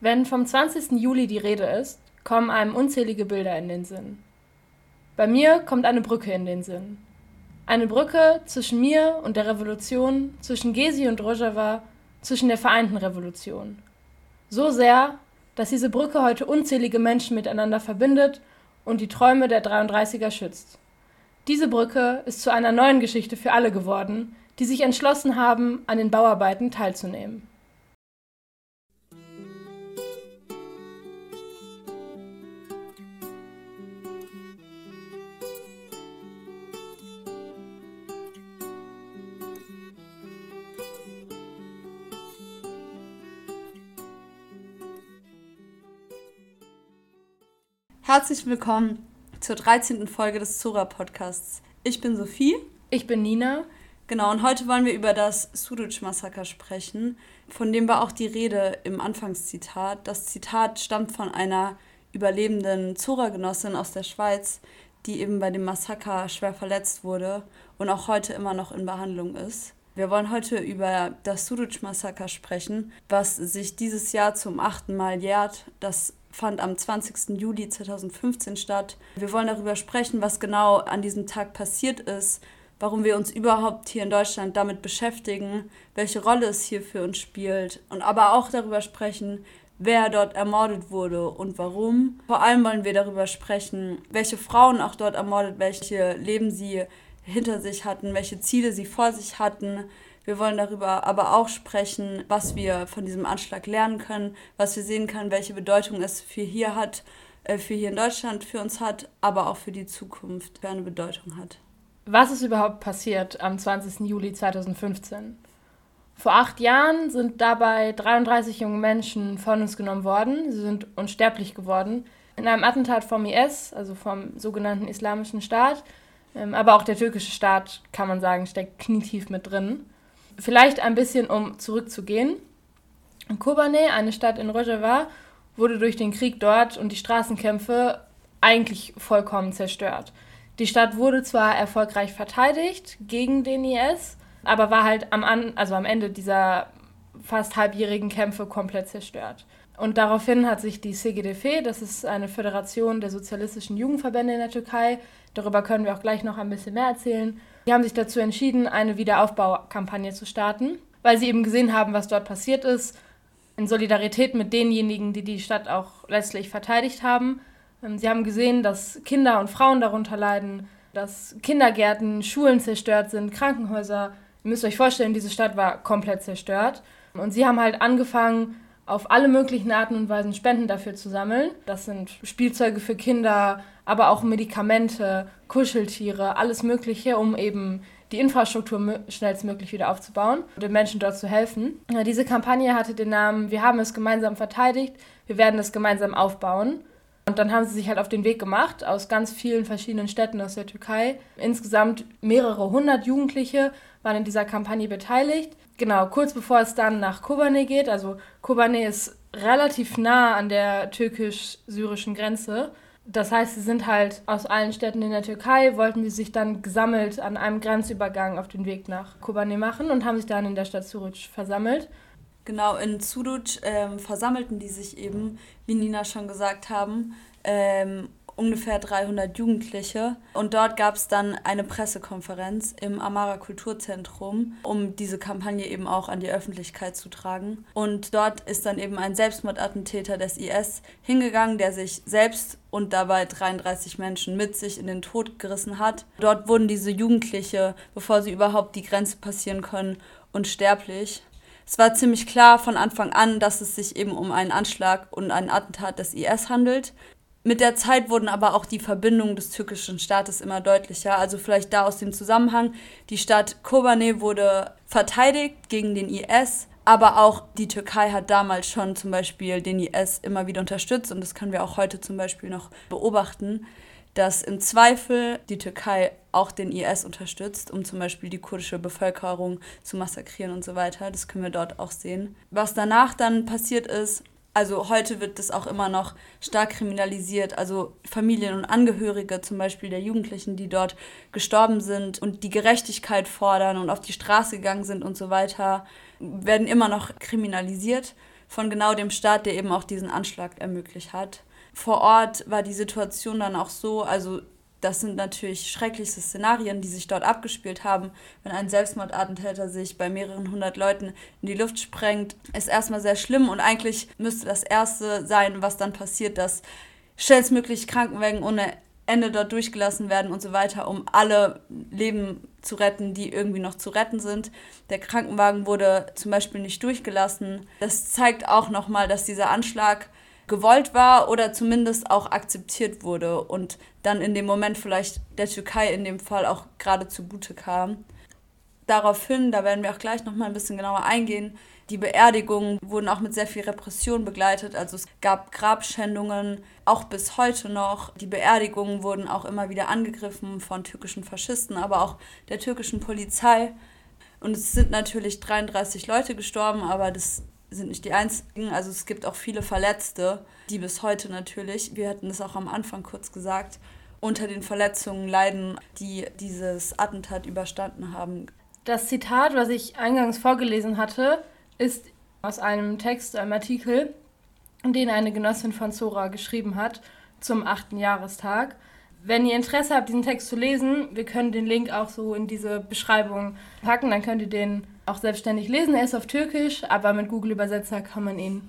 Wenn vom 20. Juli die Rede ist, kommen einem unzählige Bilder in den Sinn. Bei mir kommt eine Brücke in den Sinn. Eine Brücke zwischen mir und der Revolution, zwischen Gezi und Rojava, zwischen der vereinten Revolution. So sehr, dass diese Brücke heute unzählige Menschen miteinander verbindet und die Träume der 33er schützt. Diese Brücke ist zu einer neuen Geschichte für alle geworden, die sich entschlossen haben, an den Bauarbeiten teilzunehmen. Herzlich willkommen zur 13. Folge des Zora Podcasts. Ich bin Sophie. Ich bin Nina. Genau, und heute wollen wir über das Suruc-Massaker sprechen, von dem war auch die Rede im Anfangszitat. Das Zitat stammt von einer überlebenden Zora-Genossin aus der Schweiz, die eben bei dem Massaker schwer verletzt wurde und auch heute immer noch in Behandlung ist. Wir wollen heute über das Suruc-Massaker sprechen, was sich dieses Jahr zum achten Mal jährt. Das fand am 20. Juli 2015 statt. Wir wollen darüber sprechen, was genau an diesem Tag passiert ist, warum wir uns überhaupt hier in Deutschland damit beschäftigen, welche Rolle es hier für uns spielt und aber auch darüber sprechen, wer dort ermordet wurde und warum. Vor allem wollen wir darüber sprechen, welche Frauen auch dort ermordet, welche Leben sie hinter sich hatten, welche Ziele sie vor sich hatten, wir wollen darüber aber auch sprechen, was wir von diesem Anschlag lernen können, was wir sehen können, welche Bedeutung es für hier hat, äh, für hier in Deutschland für uns hat, aber auch für die Zukunft für eine Bedeutung hat. Was ist überhaupt passiert am 20. Juli 2015? Vor acht Jahren sind dabei 33 junge Menschen von uns genommen worden. Sie sind unsterblich geworden. In einem Attentat vom IS, also vom sogenannten Islamischen Staat. Ähm, aber auch der türkische Staat, kann man sagen, steckt knietief mit drin. Vielleicht ein bisschen, um zurückzugehen. Kobane, eine Stadt in Rojava, wurde durch den Krieg dort und die Straßenkämpfe eigentlich vollkommen zerstört. Die Stadt wurde zwar erfolgreich verteidigt gegen den IS, aber war halt am, An also am Ende dieser fast halbjährigen Kämpfe komplett zerstört. Und daraufhin hat sich die CGDF, das ist eine Föderation der sozialistischen Jugendverbände in der Türkei, darüber können wir auch gleich noch ein bisschen mehr erzählen, die haben sich dazu entschieden, eine Wiederaufbaukampagne zu starten, weil sie eben gesehen haben, was dort passiert ist, in Solidarität mit denjenigen, die die Stadt auch letztlich verteidigt haben. Ähm, sie haben gesehen, dass Kinder und Frauen darunter leiden, dass Kindergärten, Schulen zerstört sind, Krankenhäuser. Ihr müsst euch vorstellen, diese Stadt war komplett zerstört. Und sie haben halt angefangen, auf alle möglichen Arten und Weisen Spenden dafür zu sammeln. Das sind Spielzeuge für Kinder, aber auch Medikamente, Kuscheltiere, alles Mögliche, um eben die Infrastruktur schnellstmöglich wieder aufzubauen und den Menschen dort zu helfen. Diese Kampagne hatte den Namen Wir haben es gemeinsam verteidigt, wir werden es gemeinsam aufbauen. Und dann haben sie sich halt auf den Weg gemacht aus ganz vielen verschiedenen Städten aus der Türkei. Insgesamt mehrere hundert Jugendliche waren in dieser Kampagne beteiligt. Genau, kurz bevor es dann nach Kobane geht. Also Kobane ist relativ nah an der türkisch-syrischen Grenze. Das heißt, sie sind halt aus allen Städten in der Türkei, wollten sie sich dann gesammelt an einem Grenzübergang auf den Weg nach Kobane machen und haben sich dann in der Stadt Suruc versammelt. Genau, in Suruc ähm, versammelten die sich eben, wie Nina schon gesagt haben, ähm, ungefähr 300 Jugendliche. Und dort gab es dann eine Pressekonferenz im Amara Kulturzentrum, um diese Kampagne eben auch an die Öffentlichkeit zu tragen. Und dort ist dann eben ein Selbstmordattentäter des IS hingegangen, der sich selbst und dabei 33 Menschen mit sich in den Tod gerissen hat. Dort wurden diese Jugendliche, bevor sie überhaupt die Grenze passieren können, unsterblich. Es war ziemlich klar von Anfang an, dass es sich eben um einen Anschlag und ein Attentat des IS handelt. Mit der Zeit wurden aber auch die Verbindungen des türkischen Staates immer deutlicher. Also vielleicht da aus dem Zusammenhang. Die Stadt Kobane wurde verteidigt gegen den IS, aber auch die Türkei hat damals schon zum Beispiel den IS immer wieder unterstützt und das können wir auch heute zum Beispiel noch beobachten, dass im Zweifel die Türkei auch den IS unterstützt, um zum Beispiel die kurdische Bevölkerung zu massakrieren und so weiter. Das können wir dort auch sehen. Was danach dann passiert ist, also heute wird das auch immer noch stark kriminalisiert. Also Familien und Angehörige zum Beispiel der Jugendlichen, die dort gestorben sind und die Gerechtigkeit fordern und auf die Straße gegangen sind und so weiter, werden immer noch kriminalisiert. von genau dem Staat, der eben auch diesen Anschlag ermöglicht hat. Vor Ort war die Situation dann auch so, also das sind natürlich schrecklichste Szenarien, die sich dort abgespielt haben. Wenn ein Selbstmordattentäter sich bei mehreren hundert Leuten in die Luft sprengt, ist erstmal sehr schlimm und eigentlich müsste das Erste sein, was dann passiert, dass schnellstmöglich Krankenwagen ohne Ende dort durchgelassen werden und so weiter, um alle Leben zu retten, die irgendwie noch zu retten sind. Der Krankenwagen wurde zum Beispiel nicht durchgelassen. Das zeigt auch nochmal, dass dieser Anschlag gewollt war oder zumindest auch akzeptiert wurde und dann in dem Moment vielleicht der Türkei in dem Fall auch gerade zugute kam. Daraufhin, da werden wir auch gleich nochmal ein bisschen genauer eingehen, die Beerdigungen wurden auch mit sehr viel Repression begleitet. Also es gab Grabschändungen, auch bis heute noch. Die Beerdigungen wurden auch immer wieder angegriffen von türkischen Faschisten, aber auch der türkischen Polizei. Und es sind natürlich 33 Leute gestorben, aber das sind nicht die einzigen. Also es gibt auch viele Verletzte, die bis heute natürlich, wir hatten es auch am Anfang kurz gesagt, unter den Verletzungen leiden, die dieses Attentat überstanden haben. Das Zitat, was ich eingangs vorgelesen hatte, ist aus einem Text, einem Artikel, den eine Genossin von Zora geschrieben hat zum 8. Jahrestag. Wenn ihr Interesse habt, diesen Text zu lesen, wir können den Link auch so in diese Beschreibung packen, dann könnt ihr den auch selbstständig lesen. Er ist auf Türkisch, aber mit Google Übersetzer kann man ihn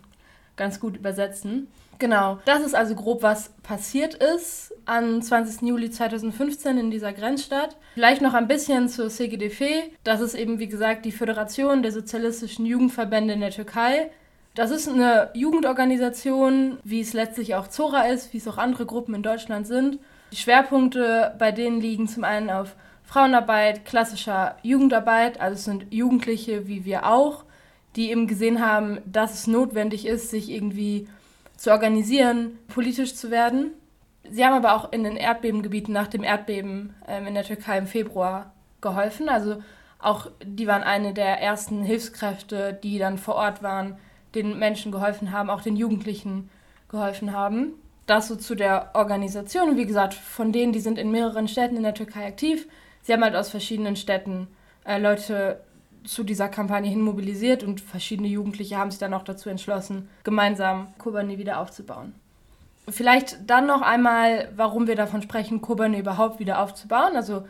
ganz gut übersetzen. Genau, das ist also grob, was passiert ist am 20. Juli 2015 in dieser Grenzstadt. Vielleicht noch ein bisschen zur CGDF. Das ist eben, wie gesagt, die Föderation der sozialistischen Jugendverbände in der Türkei. Das ist eine Jugendorganisation, wie es letztlich auch Zora ist, wie es auch andere Gruppen in Deutschland sind. Die Schwerpunkte bei denen liegen zum einen auf Frauenarbeit, klassischer Jugendarbeit, also es sind Jugendliche wie wir auch, die eben gesehen haben, dass es notwendig ist, sich irgendwie zu organisieren, politisch zu werden. Sie haben aber auch in den Erdbebengebieten nach dem Erdbeben ähm, in der Türkei im Februar geholfen. Also auch die waren eine der ersten Hilfskräfte, die dann vor Ort waren, den Menschen geholfen haben, auch den Jugendlichen geholfen haben. Das so zu der Organisation. Wie gesagt, von denen, die sind in mehreren Städten in der Türkei aktiv. Sie haben halt aus verschiedenen Städten äh, Leute zu dieser Kampagne hin mobilisiert und verschiedene Jugendliche haben sich dann auch dazu entschlossen, gemeinsam Kobane wieder aufzubauen. Vielleicht dann noch einmal, warum wir davon sprechen, Kobane überhaupt wieder aufzubauen. Also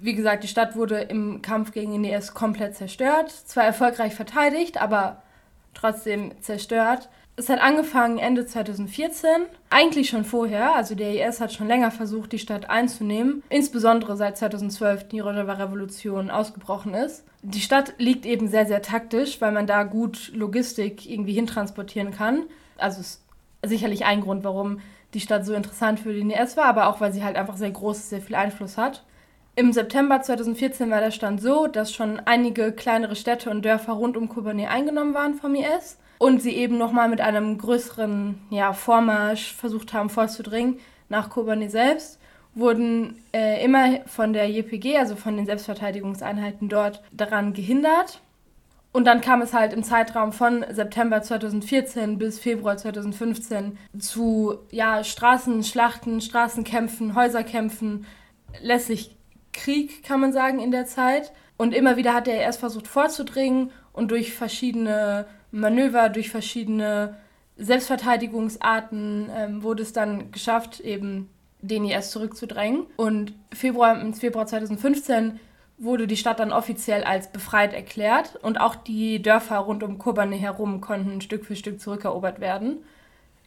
wie gesagt, die Stadt wurde im Kampf gegen den IS komplett zerstört, zwar erfolgreich verteidigt, aber trotzdem zerstört. Es hat angefangen Ende 2014, eigentlich schon vorher, also der IS hat schon länger versucht, die Stadt einzunehmen, insbesondere seit 2012 die Rojava-Revolution ausgebrochen ist. Die Stadt liegt eben sehr, sehr taktisch, weil man da gut Logistik irgendwie hintransportieren kann. Also ist sicherlich ein Grund, warum die Stadt so interessant für den IS war, aber auch, weil sie halt einfach sehr groß, sehr viel Einfluss hat. Im September 2014 war der Stand so, dass schon einige kleinere Städte und Dörfer rund um Kobane eingenommen waren vom IS und sie eben nochmal mit einem größeren ja, Vormarsch versucht haben vorzudringen nach Kobane selbst, wurden äh, immer von der JPG, also von den Selbstverteidigungseinheiten dort, daran gehindert. Und dann kam es halt im Zeitraum von September 2014 bis Februar 2015 zu ja, Straßenschlachten, Straßenkämpfen, Häuserkämpfen, letztlich Krieg, kann man sagen, in der Zeit. Und immer wieder hat er erst versucht vorzudringen und durch verschiedene Manöver, durch verschiedene Selbstverteidigungsarten ähm, wurde es dann geschafft, eben den IS zurückzudrängen. Und Februar, im Februar 2015 wurde die Stadt dann offiziell als befreit erklärt und auch die Dörfer rund um Kobane herum konnten Stück für Stück zurückerobert werden.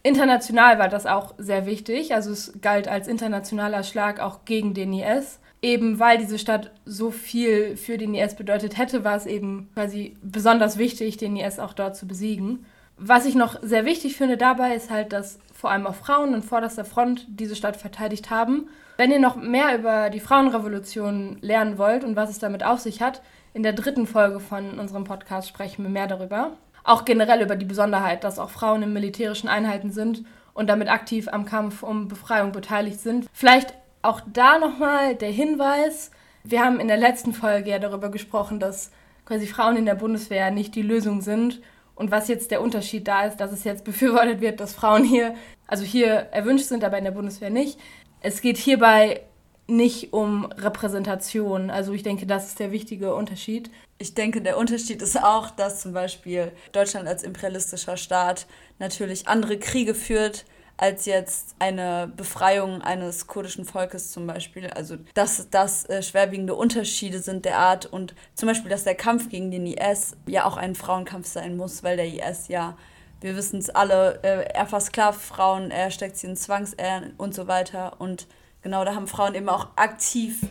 International war das auch sehr wichtig, also es galt als internationaler Schlag auch gegen den IS eben weil diese Stadt so viel für den IS bedeutet hätte, war es eben quasi besonders wichtig, den IS auch dort zu besiegen. Was ich noch sehr wichtig finde dabei ist halt, dass vor allem auch Frauen an vorderster Front diese Stadt verteidigt haben. Wenn ihr noch mehr über die Frauenrevolution lernen wollt und was es damit auf sich hat, in der dritten Folge von unserem Podcast sprechen wir mehr darüber. Auch generell über die Besonderheit, dass auch Frauen in militärischen Einheiten sind und damit aktiv am Kampf um Befreiung beteiligt sind. Vielleicht auch da nochmal der Hinweis, wir haben in der letzten Folge ja darüber gesprochen, dass quasi Frauen in der Bundeswehr nicht die Lösung sind. Und was jetzt der Unterschied da ist, dass es jetzt befürwortet wird, dass Frauen hier, also hier erwünscht sind, aber in der Bundeswehr nicht. Es geht hierbei nicht um Repräsentation. Also ich denke, das ist der wichtige Unterschied. Ich denke, der Unterschied ist auch, dass zum Beispiel Deutschland als imperialistischer Staat natürlich andere Kriege führt als jetzt eine Befreiung eines kurdischen Volkes zum Beispiel. Also dass das äh, schwerwiegende Unterschiede sind der Art und zum Beispiel, dass der Kampf gegen den IS ja auch ein Frauenkampf sein muss, weil der IS ja, wir wissen es alle, äh, er versklavt Frauen, er steckt sie in Zwangsehren und so weiter. Und genau da haben Frauen eben auch aktiv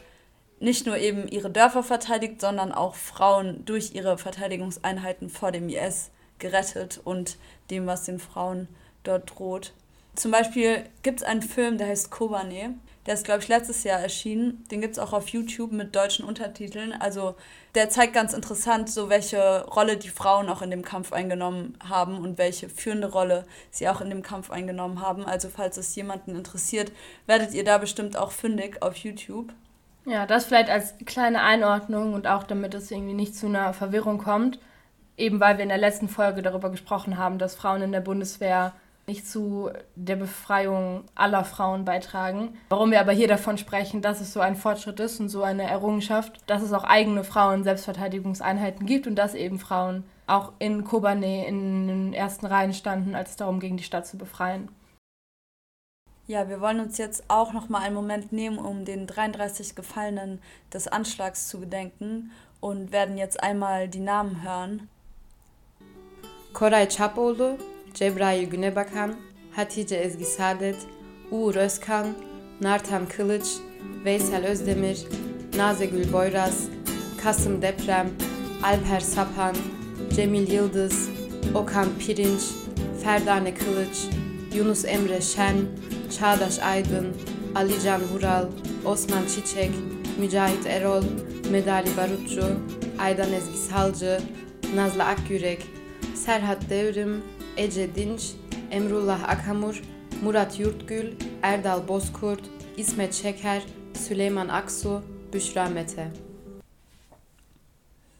nicht nur eben ihre Dörfer verteidigt, sondern auch Frauen durch ihre Verteidigungseinheiten vor dem IS gerettet und dem, was den Frauen dort droht. Zum Beispiel gibt es einen Film, der heißt Kobane. Der ist, glaube ich, letztes Jahr erschienen. Den gibt es auch auf YouTube mit deutschen Untertiteln. Also der zeigt ganz interessant, so welche Rolle die Frauen auch in dem Kampf eingenommen haben und welche führende Rolle sie auch in dem Kampf eingenommen haben. Also falls es jemanden interessiert, werdet ihr da bestimmt auch fündig auf YouTube. Ja, das vielleicht als kleine Einordnung und auch damit es irgendwie nicht zu einer Verwirrung kommt. Eben weil wir in der letzten Folge darüber gesprochen haben, dass Frauen in der Bundeswehr nicht zu der Befreiung aller Frauen beitragen. Warum wir aber hier davon sprechen, dass es so ein Fortschritt ist und so eine Errungenschaft, dass es auch eigene Frauen-Selbstverteidigungseinheiten gibt und dass eben Frauen auch in Kobane in den ersten Reihen standen, als es darum ging, die Stadt zu befreien. Ja, wir wollen uns jetzt auch noch mal einen Moment nehmen, um den 33 Gefallenen des Anschlags zu gedenken und werden jetzt einmal die Namen hören. Koray Çapoğlu, Cebrail Günebakan, Hatice Ezgi Saadet, Uğur Özkan, Nartan Kılıç, Veysel Özdemir, Nazegül Boyraz, Kasım Deprem, Alper Sapan, Cemil Yıldız, Okan Pirinç, Ferdane Kılıç, Yunus Emre Şen, Çağdaş Aydın, Alican Vural, Osman Çiçek, Mücahit Erol, Medali Barutçu, Aydan Ezgi Salcı, Nazlı Akyürek, Serhat Devrim, Ece Dinç, Emrullah Akhamur, Murat Yurtgül, Erdal Bozkurt, İsmet Şeker, Süleyman Aksu, Büşra Mete.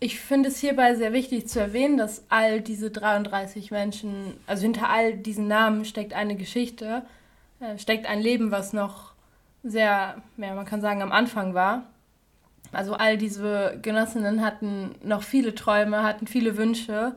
Ich finde es hierbei sehr wichtig zu erwähnen, dass all diese 33 Menschen, also hinter all diesen Namen steckt eine Geschichte, äh, steckt ein Leben, was noch sehr, ja, man kann sagen, am Anfang war. Also all diese Genossinnen hatten noch viele Träume, hatten viele Wünsche.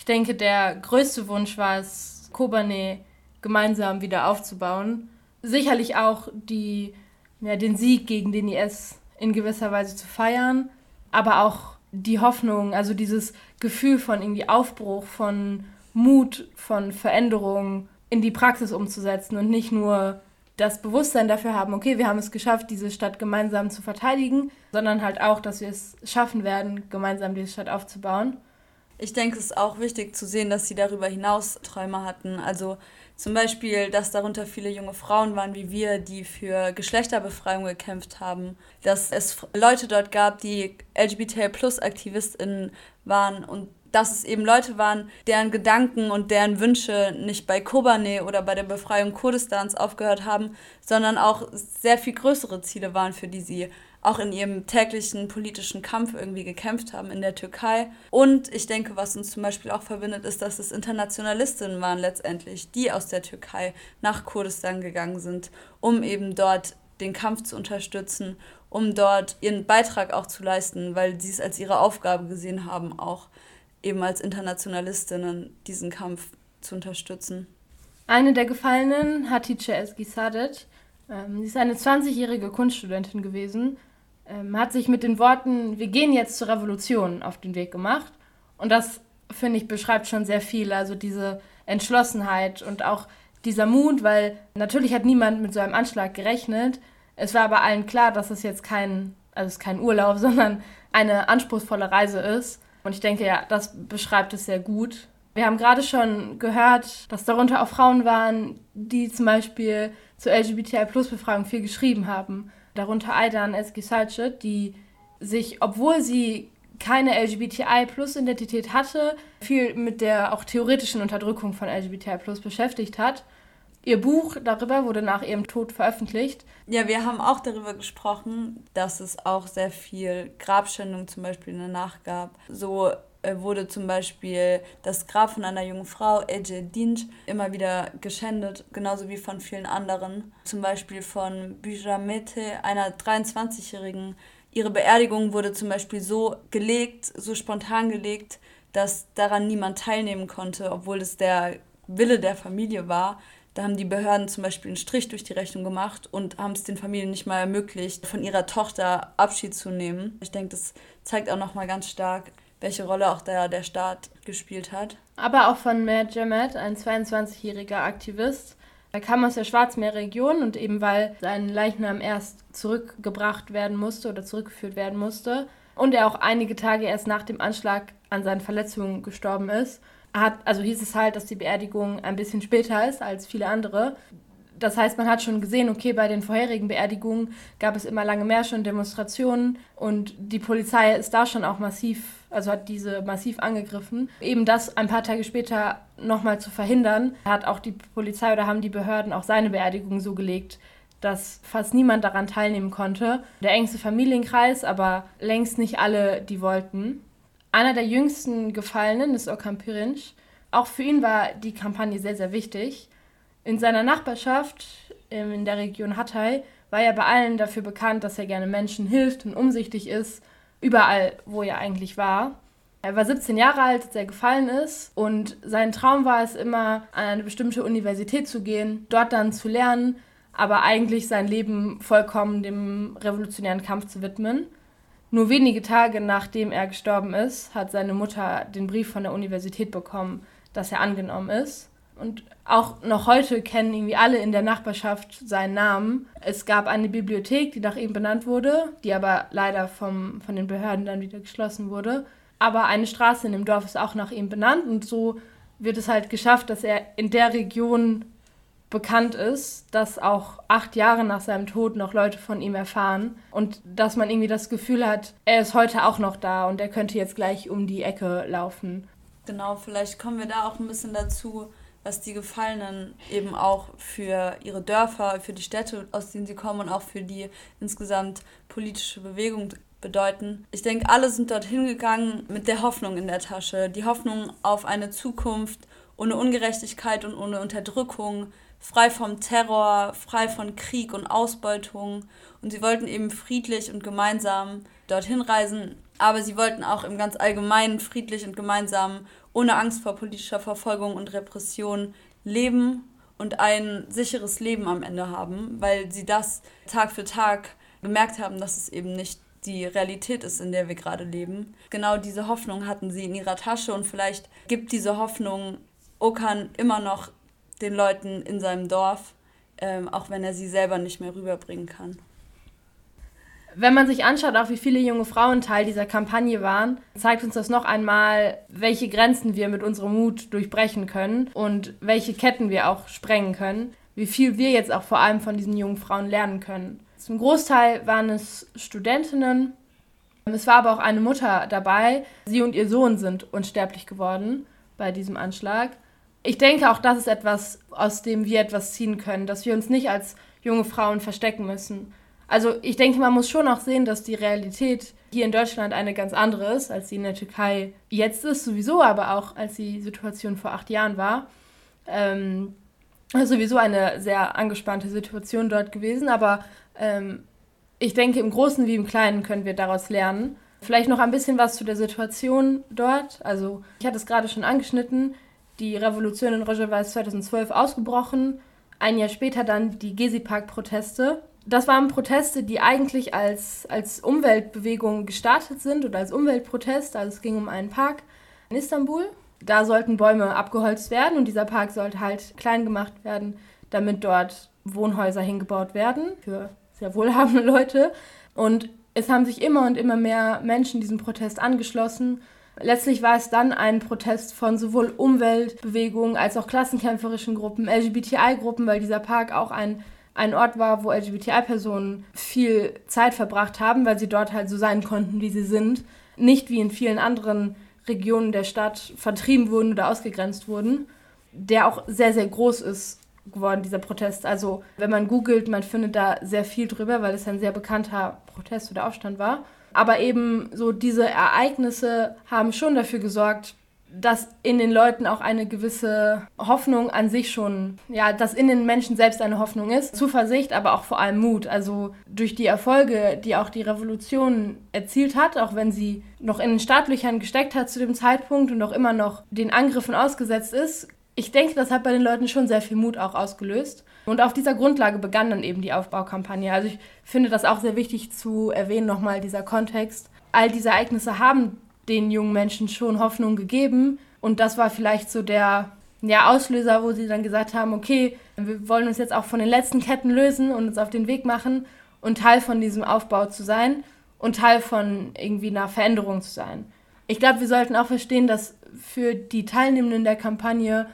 Ich denke, der größte Wunsch war es, Kobane gemeinsam wieder aufzubauen. Sicherlich auch die, ja, den Sieg gegen den IS in gewisser Weise zu feiern, aber auch die Hoffnung, also dieses Gefühl von irgendwie Aufbruch, von Mut, von Veränderung in die Praxis umzusetzen und nicht nur das Bewusstsein dafür haben, okay, wir haben es geschafft, diese Stadt gemeinsam zu verteidigen, sondern halt auch, dass wir es schaffen werden, gemeinsam diese Stadt aufzubauen. Ich denke, es ist auch wichtig zu sehen, dass sie darüber hinaus Träume hatten. Also zum Beispiel, dass darunter viele junge Frauen waren wie wir, die für Geschlechterbefreiung gekämpft haben. Dass es Leute dort gab, die LGBT-Plus-AktivistInnen waren und dass es eben Leute waren, deren Gedanken und deren Wünsche nicht bei Kobane oder bei der Befreiung Kurdistans aufgehört haben, sondern auch sehr viel größere Ziele waren, für die sie auch in ihrem täglichen politischen Kampf irgendwie gekämpft haben in der Türkei. Und ich denke, was uns zum Beispiel auch verbindet, ist, dass es Internationalistinnen waren letztendlich, die aus der Türkei nach Kurdistan gegangen sind, um eben dort den Kampf zu unterstützen, um dort ihren Beitrag auch zu leisten, weil sie es als ihre Aufgabe gesehen haben, auch eben als Internationalistinnen diesen Kampf zu unterstützen. Eine der Gefallenen, Hatice Ezgi Sadet, ähm, sie ist eine 20-jährige Kunststudentin gewesen, ähm, hat sich mit den Worten, wir gehen jetzt zur Revolution auf den Weg gemacht. Und das, finde ich, beschreibt schon sehr viel, also diese Entschlossenheit und auch dieser Mut, weil natürlich hat niemand mit so einem Anschlag gerechnet. Es war aber allen klar, dass es jetzt kein, also es kein Urlaub, sondern eine anspruchsvolle Reise ist. Und ich denke, ja, das beschreibt es sehr gut. Wir haben gerade schon gehört, dass darunter auch Frauen waren, die zum Beispiel zur LGBTI-Plus-Befragung viel geschrieben haben. Darunter Aidan Eskisalce, die sich, obwohl sie keine LGBTI-Plus-Identität hatte, viel mit der auch theoretischen Unterdrückung von LGBTI-Plus beschäftigt hat Ihr Buch darüber wurde nach ihrem Tod veröffentlicht. Ja, wir haben auch darüber gesprochen, dass es auch sehr viel Grabschändung zum Beispiel danach gab. So wurde zum Beispiel das Grab von einer jungen Frau, Ece Dinç, immer wieder geschändet, genauso wie von vielen anderen. Zum Beispiel von Bijamete, einer 23-jährigen ihre Beerdigung wurde zum Beispiel so gelegt, so spontan gelegt, dass daran niemand teilnehmen konnte, obwohl es der Wille der Familie war. Da haben die Behörden zum Beispiel einen Strich durch die Rechnung gemacht und haben es den Familien nicht mal ermöglicht, von ihrer Tochter Abschied zu nehmen. Ich denke, das zeigt auch nochmal ganz stark, welche Rolle auch der, der Staat gespielt hat. Aber auch von Matt Jamet, ein 22-jähriger Aktivist. Er kam aus der Schwarzmeerregion und eben weil sein Leichnam erst zurückgebracht werden musste oder zurückgeführt werden musste und er auch einige Tage erst nach dem Anschlag an seinen Verletzungen gestorben ist, hat, also hieß es halt, dass die Beerdigung ein bisschen später ist als viele andere. Das heißt, man hat schon gesehen, okay, bei den vorherigen Beerdigungen gab es immer lange Märsche und Demonstrationen und die Polizei ist da schon auch massiv, also hat diese massiv angegriffen. Eben das ein paar Tage später nochmal zu verhindern, hat auch die Polizei oder haben die Behörden auch seine Beerdigung so gelegt, dass fast niemand daran teilnehmen konnte. Der engste Familienkreis, aber längst nicht alle, die wollten. Einer der jüngsten Gefallenen ist Okan Pirinç. Auch für ihn war die Kampagne sehr, sehr wichtig. In seiner Nachbarschaft ähm, in der Region Hatay war er bei allen dafür bekannt, dass er gerne Menschen hilft und umsichtig ist, überall, wo er eigentlich war. Er war 17 Jahre alt, als er gefallen ist und sein Traum war es immer, an eine bestimmte Universität zu gehen, dort dann zu lernen, aber eigentlich sein Leben vollkommen dem revolutionären Kampf zu widmen. Nur wenige Tage nachdem er gestorben ist, hat seine Mutter den Brief von der Universität bekommen, dass er angenommen ist. Und auch noch heute kennen irgendwie alle in der Nachbarschaft seinen Namen. Es gab eine Bibliothek, die nach ihm benannt wurde, die aber leider vom, von den Behörden dann wieder geschlossen wurde. Aber eine Straße in dem Dorf ist auch nach ihm benannt und so wird es halt geschafft, dass er in der Region bekannt ist, dass auch acht Jahre nach seinem Tod noch Leute von ihm erfahren und dass man irgendwie das Gefühl hat, er ist heute auch noch da und er könnte jetzt gleich um die Ecke laufen. Genau, vielleicht kommen wir da auch ein bisschen dazu, was die Gefallenen eben auch für ihre Dörfer, für die Städte, aus denen sie kommen und auch für die insgesamt politische Bewegung bedeuten. Ich denke, alle sind dorthin gegangen mit der Hoffnung in der Tasche, die Hoffnung auf eine Zukunft ohne Ungerechtigkeit und ohne Unterdrückung, frei vom Terror, frei von Krieg und Ausbeutung. Und sie wollten eben friedlich und gemeinsam dorthin reisen. Aber sie wollten auch im ganz allgemeinen friedlich und gemeinsam, ohne Angst vor politischer Verfolgung und Repression leben und ein sicheres Leben am Ende haben, weil sie das Tag für Tag gemerkt haben, dass es eben nicht die Realität ist, in der wir gerade leben. Genau diese Hoffnung hatten sie in ihrer Tasche und vielleicht gibt diese Hoffnung Okan immer noch den Leuten in seinem Dorf, ähm, auch wenn er sie selber nicht mehr rüberbringen kann. Wenn man sich anschaut, auch wie viele junge Frauen Teil dieser Kampagne waren, zeigt uns das noch einmal, welche Grenzen wir mit unserem Mut durchbrechen können und welche Ketten wir auch sprengen können, wie viel wir jetzt auch vor allem von diesen jungen Frauen lernen können. Zum Großteil waren es Studentinnen, es war aber auch eine Mutter dabei. Sie und ihr Sohn sind unsterblich geworden bei diesem Anschlag ich denke auch, das ist etwas, aus dem wir etwas ziehen können, dass wir uns nicht als junge Frauen verstecken müssen. Also ich denke, man muss schon auch sehen, dass die Realität hier in Deutschland eine ganz andere ist, als sie in der Türkei jetzt ist, sowieso, aber auch als die Situation vor acht Jahren war. Ähm, sowieso eine sehr angespannte Situation dort gewesen, aber ähm, ich denke, im Großen wie im Kleinen können wir daraus lernen. Vielleicht noch ein bisschen was zu der Situation dort. Also ich hatte es gerade schon angeschnitten. Die Revolution in Rojava ist 2012 ausgebrochen. Ein Jahr später dann die Gezi-Park-Proteste. Das waren Proteste, die eigentlich als, als Umweltbewegung gestartet sind oder als Umweltprotest. Also es ging um einen Park in Istanbul. Da sollten Bäume abgeholzt werden und dieser Park sollte halt klein gemacht werden, damit dort Wohnhäuser hingebaut werden für sehr wohlhabende Leute. Und es haben sich immer und immer mehr Menschen diesem Protest angeschlossen Letztlich war es dann ein Protest von sowohl Umweltbewegungen als auch klassenkämpferischen Gruppen, LGBTI-Gruppen, weil dieser Park auch ein, ein Ort war, wo LGBTI-Personen viel Zeit verbracht haben, weil sie dort halt so sein konnten, wie sie sind. Nicht wie in vielen anderen Regionen der Stadt vertrieben wurden oder ausgegrenzt wurden, der auch sehr, sehr groß ist geworden, dieser Protest. Also wenn man googelt, man findet da sehr viel drüber, weil es ein sehr bekannter Protest oder Aufstand war. Aber eben so diese Ereignisse haben schon dafür gesorgt, dass in den Leuten auch eine gewisse Hoffnung an sich schon, ja, dass in den Menschen selbst eine Hoffnung ist, Zuversicht, aber auch vor allem Mut. Also durch die Erfolge, die auch die Revolution erzielt hat, auch wenn sie noch in den Startlöchern gesteckt hat zu dem Zeitpunkt und auch immer noch den Angriffen ausgesetzt ist, ich denke, das hat bei den Leuten schon sehr viel Mut auch ausgelöst. Und auf dieser Grundlage begann dann eben die Aufbaukampagne. Also ich finde das auch sehr wichtig zu erwähnen, nochmal dieser Kontext. All diese Ereignisse haben den jungen Menschen schon Hoffnung gegeben. Und das war vielleicht so der ja, Auslöser, wo sie dann gesagt haben, okay, wir wollen uns jetzt auch von den letzten Ketten lösen und uns auf den Weg machen und Teil von diesem Aufbau zu sein und Teil von irgendwie einer Veränderung zu sein. Ich glaube, wir sollten auch verstehen, dass für die Teilnehmenden der Kampagne,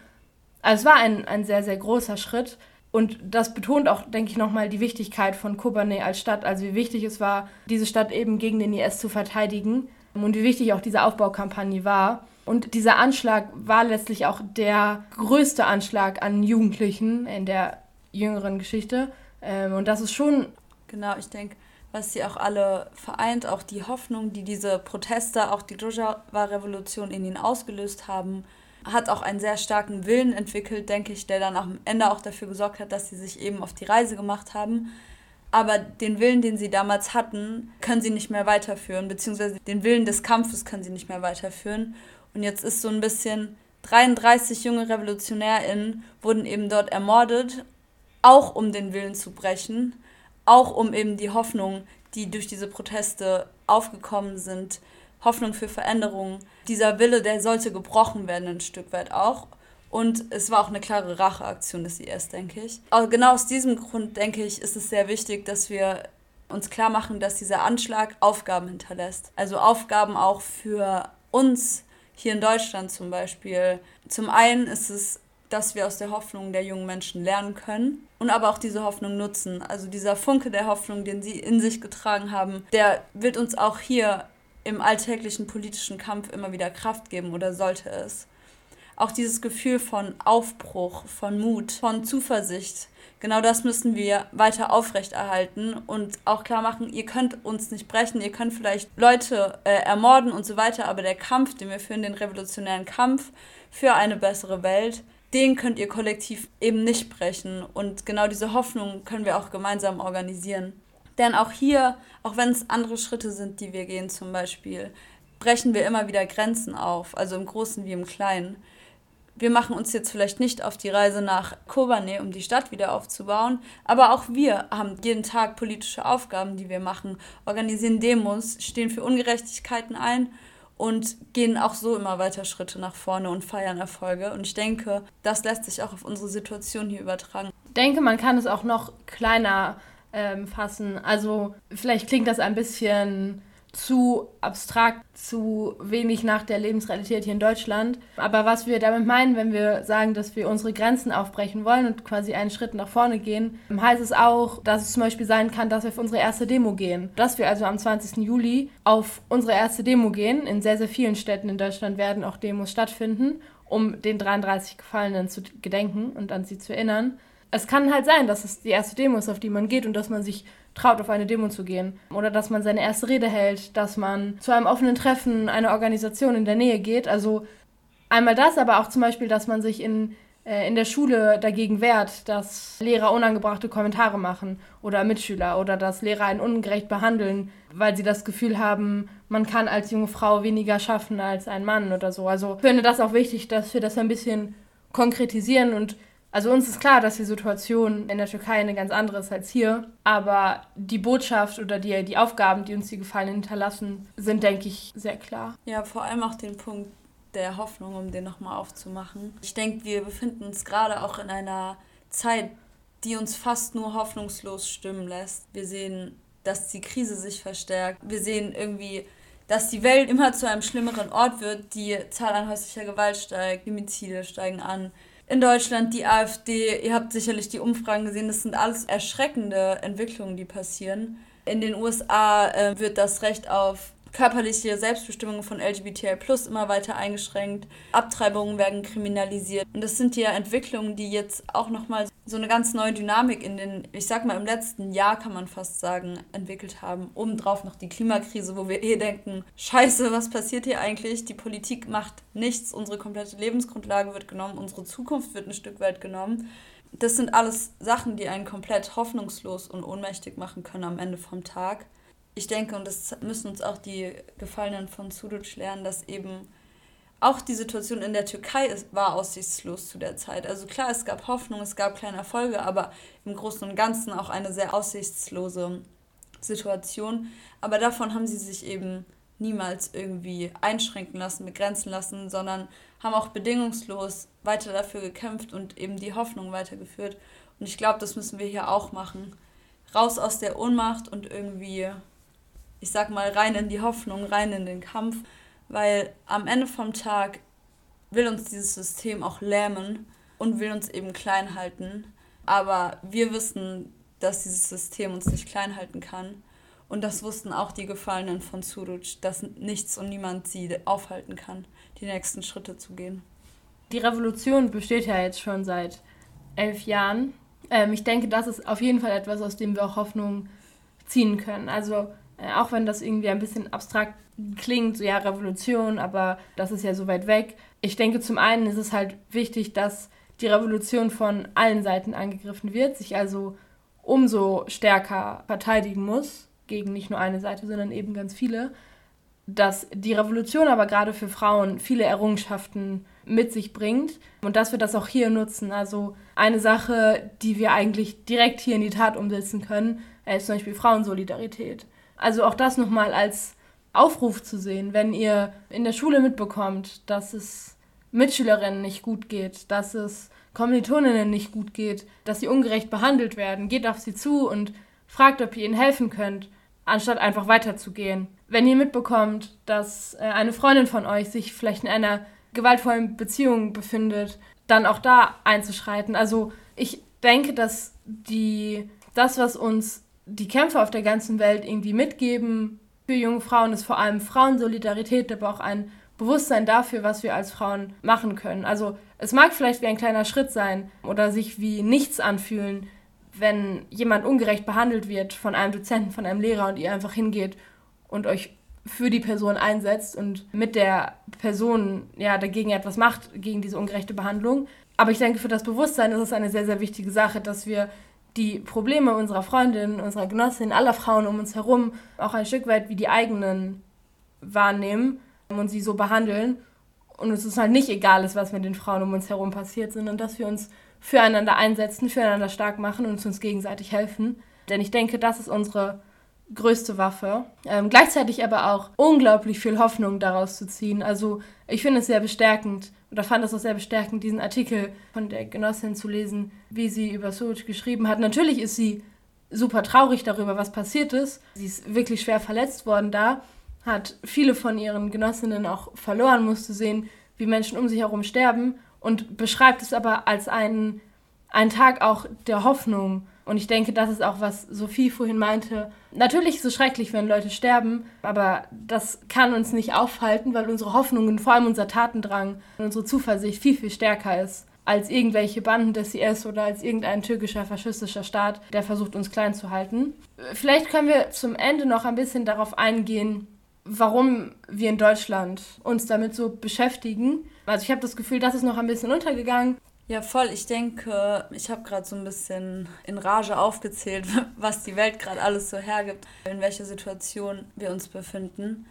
also es war ein, ein sehr, sehr großer Schritt und das betont auch, denke ich, nochmal die Wichtigkeit von Kobane als Stadt, also wie wichtig es war, diese Stadt eben gegen den IS zu verteidigen und wie wichtig auch diese Aufbaukampagne war. Und dieser Anschlag war letztlich auch der größte Anschlag an Jugendlichen in der jüngeren Geschichte. Ähm, und das ist schon. Genau, ich denke, was sie auch alle vereint, auch die Hoffnung, die diese Proteste, auch die Rojava-Revolution in ihnen ausgelöst haben, hat auch einen sehr starken Willen entwickelt, denke ich, der dann am Ende auch dafür gesorgt hat, dass sie sich eben auf die Reise gemacht haben aber den Willen, den sie damals hatten, können sie nicht mehr weiterführen, beziehungsweise den Willen des Kampfes können sie nicht mehr weiterführen. Und jetzt ist so ein bisschen 33 junge RevolutionärInnen wurden eben dort ermordet, auch um den Willen zu brechen, auch um eben die Hoffnung, die durch diese Proteste aufgekommen sind, Hoffnung für Veränderung. Dieser Wille, der sollte gebrochen werden, ein Stück weit auch. Und es war auch eine klare Racheaktion des IS, denke ich. Aber genau aus diesem Grund, denke ich, ist es sehr wichtig, dass wir uns klar machen, dass dieser Anschlag Aufgaben hinterlässt. Also Aufgaben auch für uns hier in Deutschland zum Beispiel. Zum einen ist es, dass wir aus der Hoffnung der jungen Menschen lernen können und aber auch diese Hoffnung nutzen. Also dieser Funke der Hoffnung, den sie in sich getragen haben, der wird uns auch hier im alltäglichen politischen Kampf immer wieder Kraft geben oder sollte es auch dieses Gefühl von Aufbruch, von Mut, von Zuversicht. Genau das müssen wir weiter aufrechterhalten und auch klar machen, ihr könnt uns nicht brechen, ihr könnt vielleicht Leute äh, ermorden und so weiter, aber der Kampf, den wir führen, den revolutionären Kampf für eine bessere Welt, den könnt ihr kollektiv eben nicht brechen. Und genau diese Hoffnung können wir auch gemeinsam organisieren. Denn auch hier, auch wenn es andere Schritte sind, die wir gehen zum Beispiel, brechen wir immer wieder Grenzen auf, also im Großen wie im Kleinen wir machen uns jetzt vielleicht nicht auf die Reise nach Kobane, um die Stadt wieder aufzubauen, aber auch wir haben jeden Tag politische Aufgaben, die wir machen, organisieren Demos, stehen für Ungerechtigkeiten ein und gehen auch so immer weiter Schritte nach vorne und feiern Erfolge. Und ich denke, das lässt sich auch auf unsere Situation hier übertragen. Ich denke, man kann es auch noch kleiner ähm, fassen. Also vielleicht klingt das ein bisschen zu abstrakt, zu wenig nach der Lebensrealität hier in Deutschland. Aber was wir damit meinen, wenn wir sagen, dass wir unsere Grenzen aufbrechen wollen und quasi einen Schritt nach vorne gehen, heißt es auch, dass es zum Beispiel sein kann, dass wir auf unsere erste Demo gehen. Dass wir also am 20. Juli auf unsere erste Demo gehen. In sehr, sehr vielen Städten in Deutschland werden auch Demos stattfinden, um den 33 Gefallenen zu gedenken und an sie zu erinnern. Es kann halt sein, dass es die erste Demo ist, auf die man geht und dass man sich traut, auf eine Demo zu gehen. Oder dass man seine erste Rede hält, dass man zu einem offenen Treffen einer Organisation in der Nähe geht. Also einmal das, aber auch zum Beispiel, dass man sich in, äh, in der Schule dagegen wehrt, dass Lehrer unangebrachte Kommentare machen oder Mitschüler oder dass Lehrer einen ungerecht behandeln, weil sie das Gefühl haben, man kann als junge Frau weniger schaffen als ein Mann oder so. Also ich finde das auch wichtig, dass wir das ein bisschen konkretisieren und also uns ist klar, dass die Situation in der Türkei eine ganz andere ist als hier, aber die Botschaft oder die, die Aufgaben, die uns die Gefallenen hinterlassen, sind, denke ich, sehr klar. Ja, vor allem auch den Punkt der Hoffnung, um den nochmal aufzumachen. Ich denke, wir befinden uns gerade auch in einer Zeit, die uns fast nur hoffnungslos stimmen lässt. Wir sehen, dass die Krise sich verstärkt. Wir sehen irgendwie, dass die Welt immer zu einem schlimmeren Ort wird. Die Zahl an häuslicher Gewalt steigt, die Mizide steigen an in Deutschland die AfD, ihr habt sicherlich die Umfragen gesehen, das sind alles erschreckende Entwicklungen, die passieren. In den USA äh, wird das Recht auf körperliche Selbstbestimmung von LGBTI Plus immer weiter eingeschränkt. Abtreibungen werden kriminalisiert. Und das sind ja Entwicklungen, die jetzt auch nochmal so eine ganz neue Dynamik in den, ich sag mal, im letzten Jahr kann man fast sagen, entwickelt haben. Obendrauf noch die Klimakrise, wo wir eh denken, scheiße, was passiert hier eigentlich? Die Politik macht nichts, unsere komplette Lebensgrundlage wird genommen, unsere Zukunft wird ein Stück weit genommen. Das sind alles Sachen, die einen komplett hoffnungslos und ohnmächtig machen können am Ende vom Tag. Ich denke, und das müssen uns auch die Gefallenen von Suduc lernen, dass eben auch die Situation in der Türkei ist, war aussichtslos zu der Zeit. Also klar, es gab Hoffnung, es gab kleine Erfolge, aber im Großen und Ganzen auch eine sehr aussichtslose Situation. Aber davon haben sie sich eben niemals irgendwie einschränken lassen, begrenzen lassen, sondern haben auch bedingungslos weiter dafür gekämpft und eben die Hoffnung weitergeführt. Und ich glaube, das müssen wir hier auch machen. Raus aus der Ohnmacht und irgendwie, ich sag mal, rein in die Hoffnung, rein in den Kampf weil am Ende vom Tag will uns dieses System auch lähmen und will uns eben klein halten. Aber wir wissen, dass dieses System uns nicht klein halten kann. Und das wussten auch die Gefallenen von Suruc, dass nichts und niemand sie aufhalten kann, die nächsten Schritte zu gehen. Die Revolution besteht ja jetzt schon seit elf Jahren. Ähm, ich denke, das ist auf jeden Fall etwas, aus dem wir auch Hoffnung ziehen können. Also auch wenn das irgendwie ein bisschen abstrakt klingt, so ja, Revolution, aber das ist ja so weit weg. Ich denke, zum einen ist es halt wichtig, dass die Revolution von allen Seiten angegriffen wird, sich also umso stärker verteidigen muss, gegen nicht nur eine Seite, sondern eben ganz viele. Dass die Revolution aber gerade für Frauen viele Errungenschaften mit sich bringt und dass wir das auch hier nutzen. Also eine Sache, die wir eigentlich direkt hier in die Tat umsetzen können, ist zum Beispiel Frauensolidarität. Also auch das nochmal als Aufruf zu sehen, wenn ihr in der Schule mitbekommt, dass es Mitschülerinnen nicht gut geht, dass es Kommilitoninnen nicht gut geht, dass sie ungerecht behandelt werden, geht auf sie zu und fragt, ob ihr ihnen helfen könnt, anstatt einfach weiterzugehen. Wenn ihr mitbekommt, dass äh, eine Freundin von euch sich vielleicht in einer gewaltvollen Beziehung befindet, dann auch da einzuschreiten. Also ich denke, dass die, das, was uns die Kämpfer auf der ganzen Welt irgendwie mitgeben für junge Frauen, ist vor allem Frauensolidarität, aber auch ein Bewusstsein dafür, was wir als Frauen machen können. Also es mag vielleicht wie ein kleiner Schritt sein oder sich wie nichts anfühlen, wenn jemand ungerecht behandelt wird von einem Dozenten, von einem Lehrer und ihr einfach hingeht und euch für die Person einsetzt und mit der Person ja dagegen etwas macht, gegen diese ungerechte Behandlung. Aber ich denke, für das Bewusstsein ist es eine sehr, sehr wichtige Sache, dass wir die Probleme unserer Freundin, unserer Genossin, aller Frauen um uns herum auch ein Stück weit wie die eigenen wahrnehmen und sie so behandeln. Und es ist halt nicht egal was mit den Frauen um uns herum passiert, sondern dass wir uns füreinander einsetzen, füreinander stark machen und uns gegenseitig helfen. Denn ich denke, das ist unsere größte Waffe. Ähm, gleichzeitig aber auch unglaublich viel Hoffnung daraus zu ziehen. Also ich finde es sehr bestärkend oder fand es auch sehr bestärkend, diesen Artikel von der Genossin zu lesen, wie sie über Soch geschrieben hat. Natürlich ist sie super traurig darüber, was passiert ist. Sie ist wirklich schwer verletzt worden da, hat viele von ihren Genossinnen auch verloren, musste sehen, wie Menschen um sich herum sterben und beschreibt es aber als einen, einen Tag auch der Hoffnung und ich denke, das ist auch, was Sophie vorhin meinte. Natürlich ist es schrecklich, wenn Leute sterben, aber das kann uns nicht aufhalten, weil unsere Hoffnungen, vor allem unser Tatendrang und unsere Zuversicht viel, viel stärker ist als irgendwelche Banden des IS oder als irgendein türkischer faschistischer Staat, der versucht, uns klein zu halten. Vielleicht können wir zum Ende noch ein bisschen darauf eingehen, warum wir in Deutschland uns damit so beschäftigen. Also ich habe das Gefühl, das ist noch ein bisschen untergegangen. Ja, voll. Ich denke, ich habe gerade so ein bisschen in Rage aufgezählt, was die Welt gerade alles so hergibt, in welcher Situation wir uns befinden.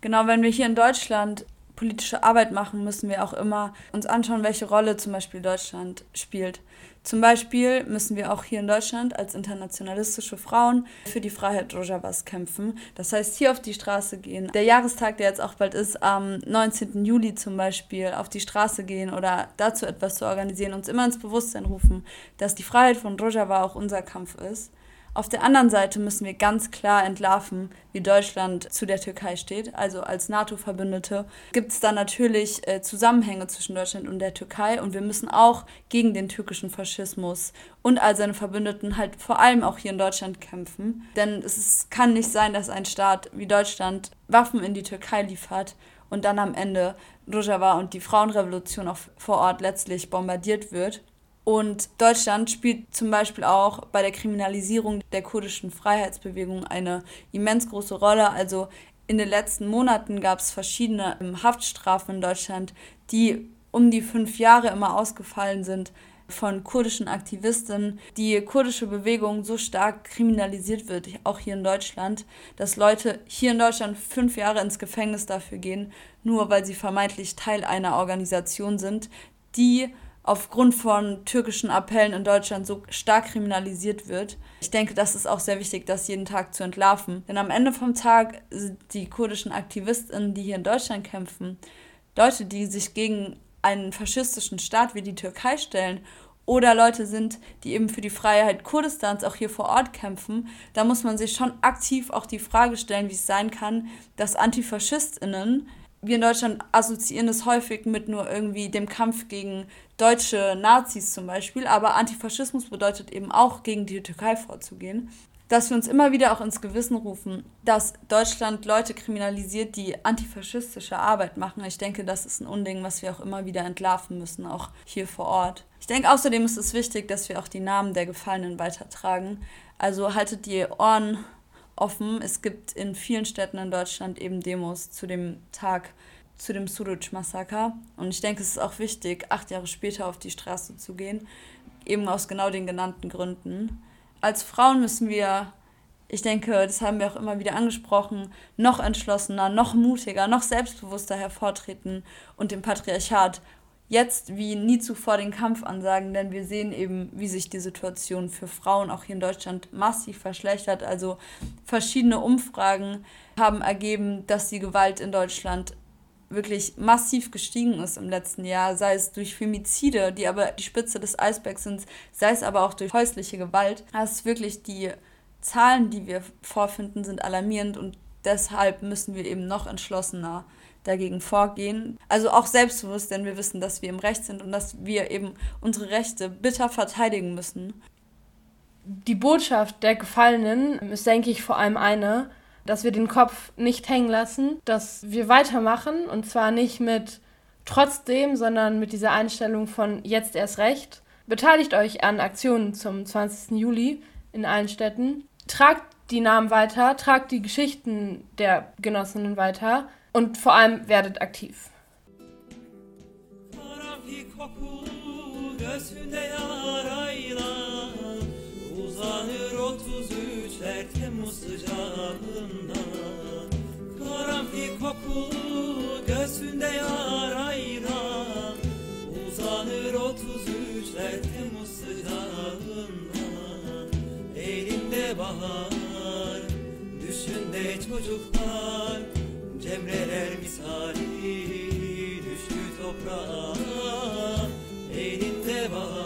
Genau, wenn wir hier in Deutschland politische Arbeit machen, müssen wir auch immer uns anschauen, welche Rolle zum Beispiel Deutschland spielt. Zum Beispiel müssen wir auch hier in Deutschland als internationalistische Frauen für die Freiheit Rojavas kämpfen. Das heißt, hier auf die Straße gehen. Der Jahrestag, der jetzt auch bald ist, am 19. Juli zum Beispiel, auf die Straße gehen oder dazu etwas zu organisieren, uns immer ins Bewusstsein rufen, dass die Freiheit von Rojava auch unser Kampf ist. Auf der anderen Seite müssen wir ganz klar entlarven, wie Deutschland zu der Türkei steht. Also als NATO-Verbündete gibt es da natürlich äh, Zusammenhänge zwischen Deutschland und der Türkei und wir müssen auch gegen den türkischen Faschismus und all seine Verbündeten halt vor allem auch hier in Deutschland kämpfen. Denn es ist, kann nicht sein, dass ein Staat wie Deutschland Waffen in die Türkei liefert und dann am Ende Rojava und die Frauenrevolution auch vor Ort letztlich bombardiert wird Und Deutschland spielt zum Beispiel auch bei der Kriminalisierung der kurdischen Freiheitsbewegung eine immens große Rolle. Also in den letzten Monaten gab es verschiedene ähm, Haftstrafen in Deutschland, die um die fünf Jahre immer ausgefallen sind von kurdischen Aktivisten. Die kurdische Bewegung so stark kriminalisiert wird, auch hier in Deutschland, dass Leute hier in Deutschland fünf Jahre ins Gefängnis dafür gehen, nur weil sie vermeintlich Teil einer Organisation sind, die aufgrund von türkischen Appellen in Deutschland so stark kriminalisiert wird. Ich denke, das ist auch sehr wichtig, das jeden Tag zu entlarven. Denn am Ende vom Tag sind die kurdischen Aktivistinnen, die hier in Deutschland kämpfen, Leute, die sich gegen einen faschistischen Staat wie die Türkei stellen oder Leute sind, die eben für die Freiheit Kurdistans auch hier vor Ort kämpfen, da muss man sich schon aktiv auch die Frage stellen, wie es sein kann, dass Antifaschistinnen wir in Deutschland assoziieren es häufig mit nur irgendwie dem Kampf gegen deutsche Nazis zum Beispiel, aber Antifaschismus bedeutet eben auch gegen die Türkei vorzugehen. Dass wir uns immer wieder auch ins Gewissen rufen, dass Deutschland Leute kriminalisiert, die antifaschistische Arbeit machen. Ich denke, das ist ein Unding, was wir auch immer wieder entlarven müssen, auch hier vor Ort. Ich denke außerdem ist es wichtig, dass wir auch die Namen der Gefallenen weitertragen. Also haltet die Ohren offen. Es gibt in vielen Städten in Deutschland eben Demos zu dem Tag, zu dem Suruc-Massaker. Und ich denke, es ist auch wichtig, acht Jahre später auf die Straße zu gehen, eben aus genau den genannten Gründen. Als Frauen müssen wir, ich denke, das haben wir auch immer wieder angesprochen, noch entschlossener, noch mutiger, noch selbstbewusster hervortreten und dem Patriarchat jetzt wie nie zuvor den Kampf ansagen, denn wir sehen eben, wie sich die Situation für Frauen auch hier in Deutschland massiv verschlechtert. Also verschiedene Umfragen haben ergeben, dass die Gewalt in Deutschland wirklich massiv gestiegen ist im letzten Jahr, sei es durch Femizide, die aber die Spitze des Eisbergs sind, sei es aber auch durch häusliche Gewalt. Das ist wirklich die Zahlen, die wir vorfinden, sind alarmierend und deshalb müssen wir eben noch entschlossener dagegen vorgehen. Also auch selbstbewusst, denn wir wissen, dass wir im Recht sind und dass wir eben unsere Rechte bitter verteidigen müssen. Die Botschaft der Gefallenen ist, denke ich, vor allem eine, dass wir den Kopf nicht hängen lassen, dass wir weitermachen und zwar nicht mit trotzdem, sondern mit dieser Einstellung von jetzt erst recht. Beteiligt euch an Aktionen zum 20. Juli in allen Städten. Tragt die Namen weiter, tragt die Geschichten der Genossinnen weiter und vor allem werdet aktiv. Uzanır 33'ler Temmuz sıcağında. Karanfil kokulu gözünde yarayla Uzanır 33'ler Temmuz sıcağında. Elinde bahar Düşünde çocuklar Cemreler misali düştü toprağa Elinde var